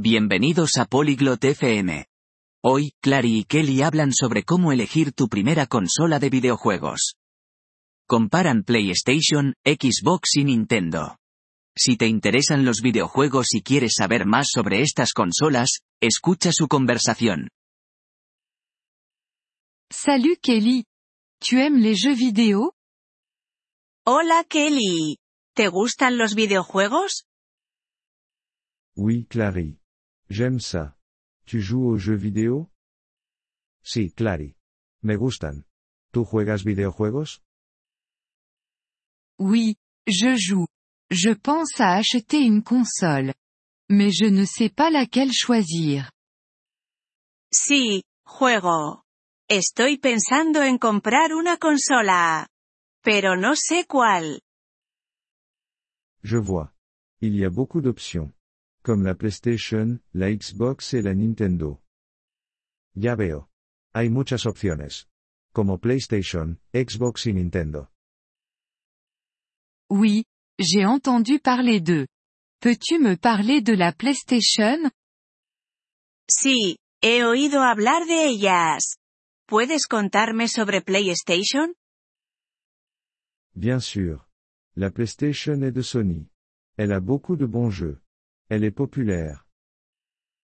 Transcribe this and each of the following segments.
Bienvenidos a Polyglot FM. Hoy, Clary y Kelly hablan sobre cómo elegir tu primera consola de videojuegos. Comparan PlayStation, Xbox y Nintendo. Si te interesan los videojuegos y quieres saber más sobre estas consolas, escucha su conversación. Salut Kelly. Tu aimes les jeux vidéo Hola Kelly. ¿Te gustan los videojuegos? Oui Clary. J'aime ça. Tu joues aux jeux vidéo? Sí, Clary. Me gustan. ¿Tú juegas videojuegos? Oui, je joue. Je pense à acheter une console. Mais je ne sais pas laquelle choisir. Sí, juego. Estoy pensando en comprar una consola. Pero no sé cuál. Je vois. Il y a beaucoup d'options. Comme la PlayStation, la Xbox et la Nintendo. Ya veo. Hay muchas opciones. Como PlayStation, Xbox y Nintendo. Oui, j'ai entendu parler d'eux. Peux-tu me parler de la PlayStation? Sí, he oído hablar de ellas. ¿Puedes contarme sobre PlayStation? Bien sûr. La PlayStation est de Sony. Elle a beaucoup de bons jeux. Elle est populaire.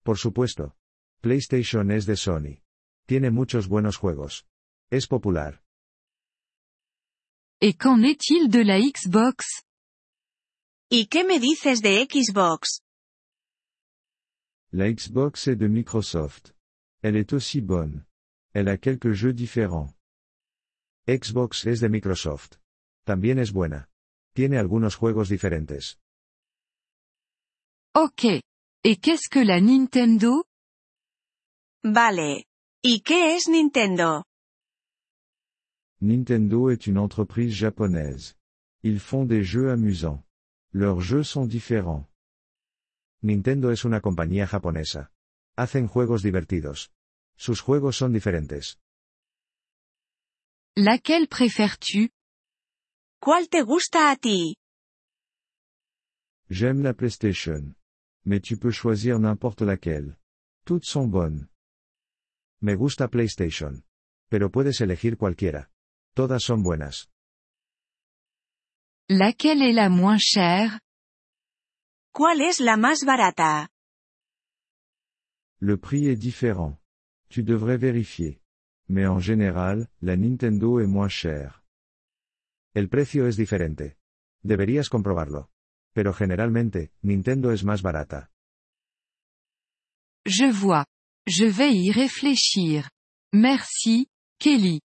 Por supuesto. PlayStation es de Sony. Tiene muchos buenos juegos. Es popular. Et qu'en est-il de la Xbox ¿Y qué me dices de Xbox? La Xbox est de Microsoft. Elle est aussi bonne. Elle a quelques jeux différents. Xbox es de Microsoft. También es buena. Tiene algunos juegos diferentes. Ok. Et qu'est-ce que la Nintendo? Vale. ¿Y qué es Nintendo? Nintendo est une entreprise japonaise. Ils font des jeux amusants. Leurs jeux sont différents. Nintendo es una compañía japonesa. Hacen juegos divertidos. Sus juegos son diferentes. Laquelle préfères-tu? ¿Cuál te gusta a ti? J'aime la PlayStation. Mais tu peux choisir n'importe laquelle. Toutes sont bonnes. Me gusta PlayStation. Pero puedes elegir cualquiera. Todas son buenas. Laquelle est la moins chère? ¿Cuál es la más barata? Le prix est différent. Tu devrais vérifier. Mais en général, la Nintendo est moins chère. El precio es diferente. Deberías comprobarlo. Pero generalmente, Nintendo es más barata. Je vois. Je vais y réfléchir. Merci, Kelly.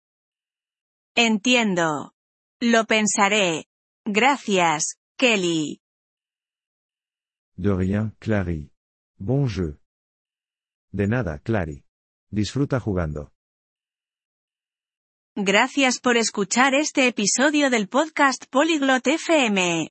Entiendo. Lo pensaré. Gracias, Kelly. De rien, Clary. Bon jeu. De nada, Clary. Disfruta jugando. Gracias por escuchar este episodio del podcast Polyglot FM.